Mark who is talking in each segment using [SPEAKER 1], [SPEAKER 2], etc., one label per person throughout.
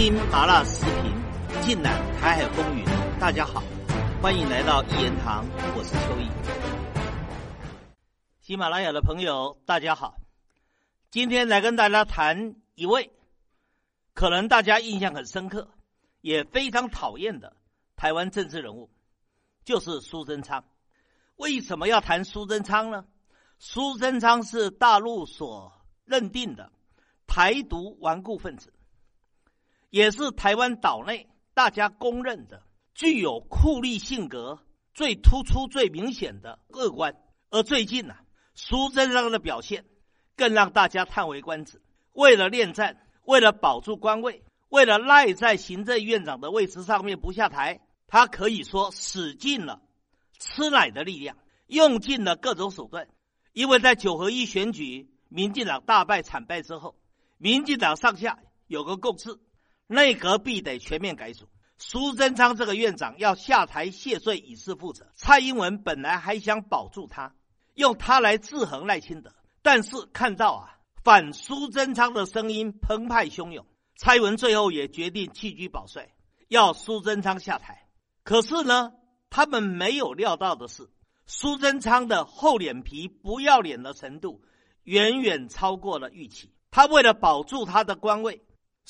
[SPEAKER 1] 听麻辣时评，尽览台海风云。大家好，欢迎来到一言堂，我是邱毅。喜马拉雅的朋友，大家好，今天来跟大家谈一位可能大家印象很深刻，也非常讨厌的台湾政治人物，就是苏贞昌。为什么要谈苏贞昌呢？苏贞昌是大陆所认定的台独顽固分子。也是台湾岛内大家公认的具有酷吏性格最突出、最明显的恶官。而最近呢，苏贞昌的表现更让大家叹为观止。为了恋战，为了保住官位，为了赖在行政院长的位置上面不下台，他可以说使尽了吃奶的力量，用尽了各种手段。因为在九合一选举，民进党大败惨败之后，民进党上下有个共识。内阁必得全面改组，苏贞昌这个院长要下台谢罪以示负责。蔡英文本来还想保住他，用他来制衡赖清德，但是看到啊反苏贞昌的声音澎湃汹涌，蔡英文最后也决定弃车保帅，要苏贞昌下台。可是呢，他们没有料到的是，苏贞昌的厚脸皮、不要脸的程度远远超过了预期。他为了保住他的官位。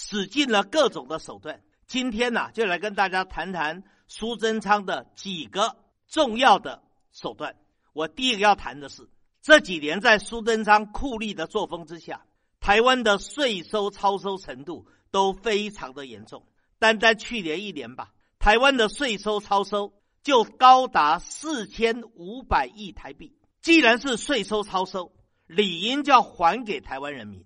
[SPEAKER 1] 使尽了各种的手段。今天呢，就来跟大家谈谈苏贞昌的几个重要的手段。我第一个要谈的是，这几年在苏贞昌酷吏的作风之下，台湾的税收超收程度都非常的严重。单单去年一年吧，台湾的税收超收就高达四千五百亿台币。既然是税收超收，理应就要还给台湾人民，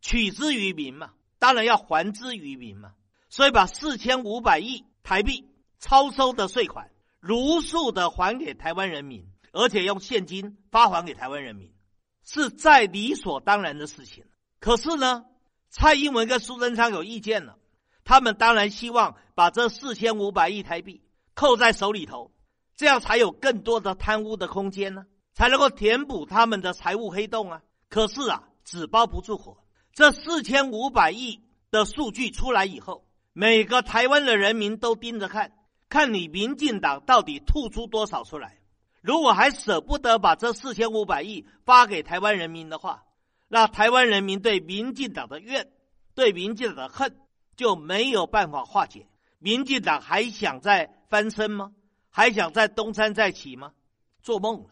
[SPEAKER 1] 取之于民嘛。当然要还之于民嘛，所以把四千五百亿台币超收的税款如数的还给台湾人民，而且用现金发还给台湾人民，是再理所当然的事情。可是呢，蔡英文跟苏贞昌有意见了，他们当然希望把这四千五百亿台币扣在手里头，这样才有更多的贪污的空间呢，才能够填补他们的财务黑洞啊。可是啊，纸包不住火。这四千五百亿的数据出来以后，每个台湾的人民都盯着看，看你民进党到底吐出多少出来。如果还舍不得把这四千五百亿发给台湾人民的话，那台湾人民对民进党的怨、对民进党的恨就没有办法化解。民进党还想再翻身吗？还想再东山再起吗？做梦了。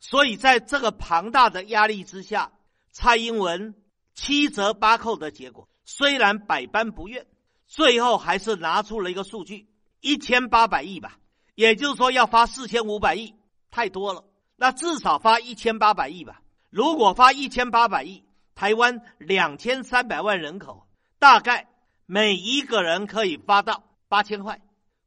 [SPEAKER 1] 所以在这个庞大的压力之下，蔡英文。七折八扣的结果，虽然百般不愿，最后还是拿出了一个数据：一千八百亿吧。也就是说，要发四千五百亿，太多了。那至少发一千八百亿吧。如果发一千八百亿，台湾两千三百万人口，大概每一个人可以发到八千块。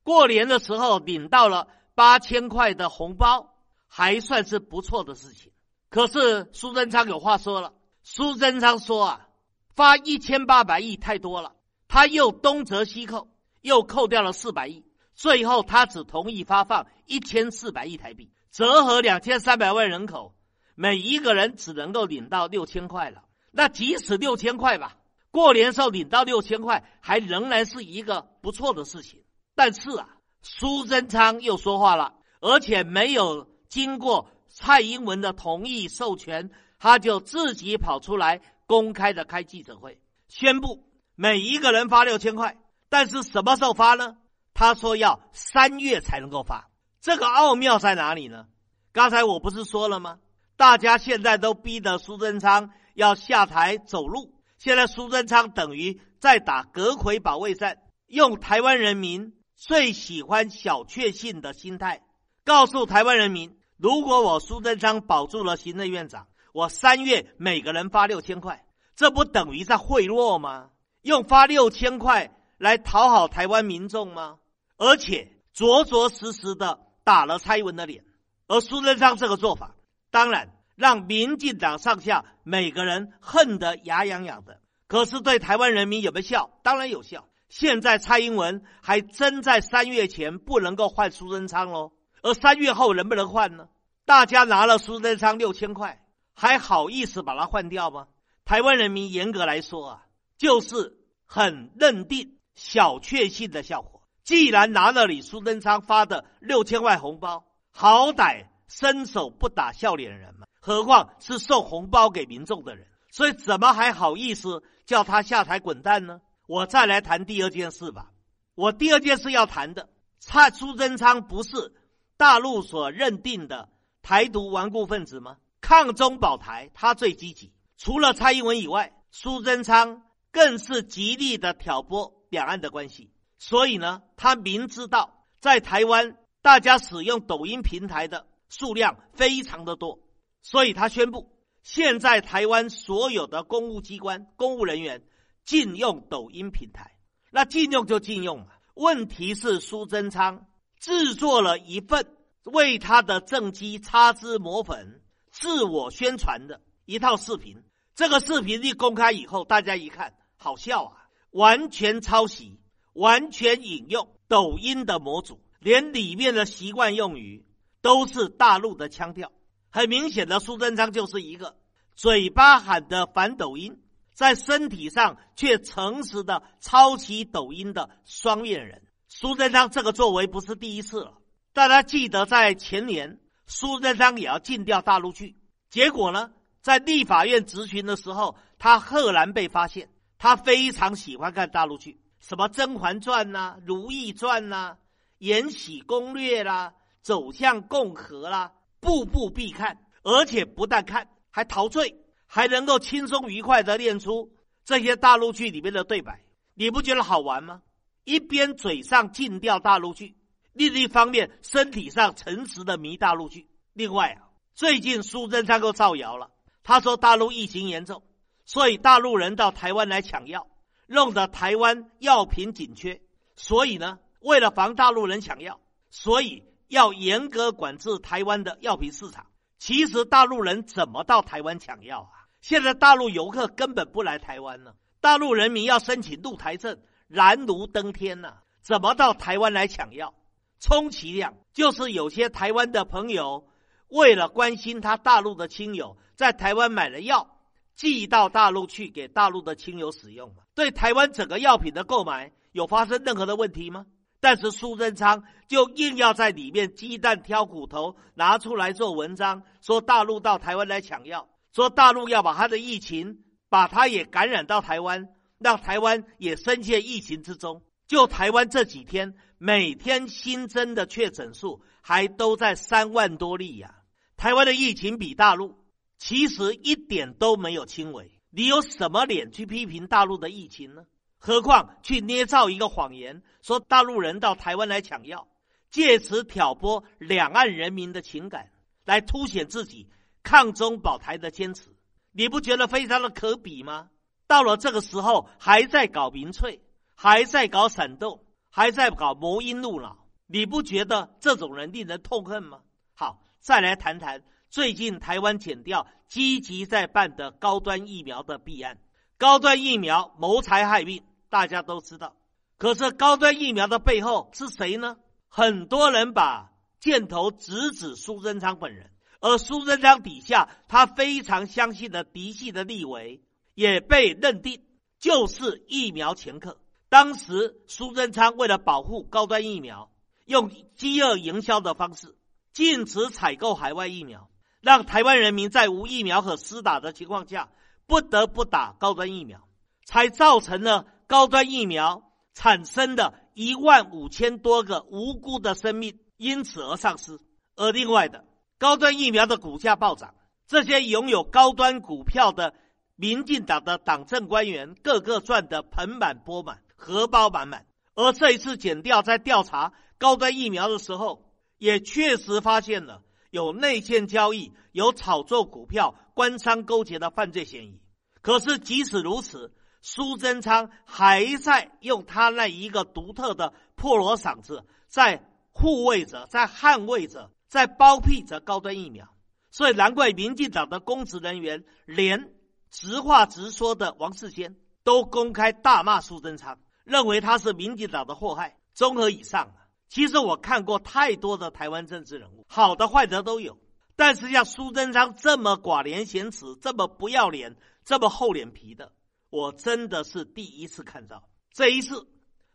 [SPEAKER 1] 过年的时候领到了八千块的红包，还算是不错的事情。可是苏贞昌有话说了。苏贞昌说：“啊，发一千八百亿太多了，他又东折西扣，又扣掉了四百亿，最后他只同意发放一千四百亿台币，折合两千三百万人口，每一个人只能够领到六千块了。那即使六千块吧，过年时候领到六千块，还仍然是一个不错的事情。但是啊，苏贞昌又说话了，而且没有经过蔡英文的同意授权。”他就自己跑出来公开的开记者会，宣布每一个人发六千块，但是什么时候发呢？他说要三月才能够发。这个奥妙在哪里呢？刚才我不是说了吗？大家现在都逼得苏贞昌要下台走路，现在苏贞昌等于在打隔魁保卫战，用台湾人民最喜欢小确幸的心态，告诉台湾人民：如果我苏贞昌保住了行政院长。我三月每个人发六千块，这不等于在贿赂吗？用发六千块来讨好台湾民众吗？而且着着实实的打了蔡英文的脸。而苏贞昌这个做法，当然让民进党上下每个人恨得牙痒痒的。可是对台湾人民有没有效？当然有效。现在蔡英文还真在三月前不能够换苏贞昌喽，而三月后能不能换呢？大家拿了苏贞昌六千块。还好意思把它换掉吗？台湾人民严格来说啊，就是很认定小确幸的效果。既然拿了你苏贞昌发的六千万红包，好歹伸手不打笑脸人嘛，何况是送红包给民众的人，所以怎么还好意思叫他下台滚蛋呢？我再来谈第二件事吧。我第二件事要谈的，蔡苏贞昌不是大陆所认定的台独顽固分子吗？抗中保台，他最积极。除了蔡英文以外，苏贞昌更是极力的挑拨两岸的关系。所以呢，他明知道在台湾大家使用抖音平台的数量非常的多，所以他宣布，现在台湾所有的公务机关、公务人员禁用抖音平台。那禁用就禁用嘛。问题是苏贞昌制作了一份为他的政绩擦脂抹粉、自我宣传的一套视频。这个视频一公开以后，大家一看，好笑啊，完全抄袭。完全引用抖音的模组，连里面的习惯用语都是大陆的腔调。很明显的，苏贞昌就是一个嘴巴喊的反抖音，在身体上却诚实的抄袭抖音的双面人。苏贞昌这个作为不是第一次了，大家记得在前年，苏贞昌也要禁掉大陆剧，结果呢，在立法院质询的时候，他赫然被发现，他非常喜欢看大陆剧。什么《甄嬛传》呐，《如懿传》呐，《延禧攻略》啦，《走向共和》啦，步步必看，而且不但看，还陶醉，还能够轻松愉快的练出这些大陆剧里面的对白，你不觉得好玩吗？一边嘴上禁掉大陆剧，另一方面身体上诚实的迷大陆剧。另外啊，最近苏贞昌又造谣了，他说大陆疫情严重，所以大陆人到台湾来抢药。弄得台湾药品紧缺，所以呢，为了防大陆人抢药，所以要严格管制台湾的药品市场。其实大陆人怎么到台湾抢药啊？现在大陆游客根本不来台湾呢，大陆人民要申请入台证，难如登天呐！怎么到台湾来抢药？充其量就是有些台湾的朋友为了关心他大陆的亲友，在台湾买了药。寄到大陆去给大陆的亲友使用嘛？对台湾整个药品的购买有发生任何的问题吗？但是苏贞昌就硬要在里面鸡蛋挑骨头拿出来做文章，说大陆到台湾来抢药，说大陆要把他的疫情把他也感染到台湾，让台湾也深陷疫情之中。就台湾这几天每天新增的确诊数还都在三万多例呀，台湾的疫情比大陆。其实一点都没有轻微，你有什么脸去批评大陆的疫情呢？何况去捏造一个谎言，说大陆人到台湾来抢药，借此挑拨两岸人民的情感，来凸显自己抗中保台的坚持，你不觉得非常的可比吗？到了这个时候，还在搞民粹，还在搞闪动，还在搞谋阴怒脑，你不觉得这种人令人痛恨吗？好，再来谈谈。最近台湾减掉积极在办的高端疫苗的弊案，高端疫苗谋财害命，大家都知道。可是高端疫苗的背后是谁呢？很多人把箭头直指苏贞昌本人，而苏贞昌底下他非常相信的嫡系的立委也被认定就是疫苗前客。当时苏贞昌为了保护高端疫苗，用饥饿营销的方式禁止采购海外疫苗。让台湾人民在无疫苗和施打的情况下，不得不打高端疫苗，才造成了高端疫苗产生的一万五千多个无辜的生命因此而丧失。而另外的高端疫苗的股价暴涨，这些拥有高端股票的民进党的党政官员，个个赚得盆满钵满，荷包满满。而这一次检调在调查高端疫苗的时候，也确实发现了。有内线交易、有炒作股票、官商勾结的犯罪嫌疑。可是即使如此，苏贞昌还在用他那一个独特的破锣嗓子，在护卫着、在捍卫着、在包庇着高端疫苗。所以难怪民进党的公职人员，连直话直说的王世坚都公开大骂苏贞昌，认为他是民进党的祸害。综合以上。其实我看过太多的台湾政治人物，好的坏的都有。但是像苏贞昌这么寡廉鲜耻、这么不要脸、这么厚脸皮的，我真的是第一次看到。这一次，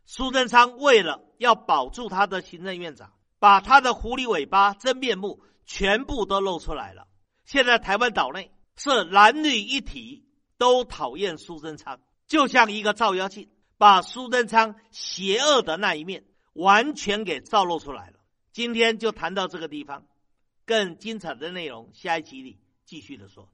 [SPEAKER 1] 苏贞昌为了要保住他的行政院长，把他的狐狸尾巴真面目全部都露出来了。现在台湾岛内是男女一体都讨厌苏贞昌，就像一个照妖镜，把苏贞昌邪恶的那一面完全给照露出来了。今天就谈到这个地方，更精彩的内容下一集里继续的说。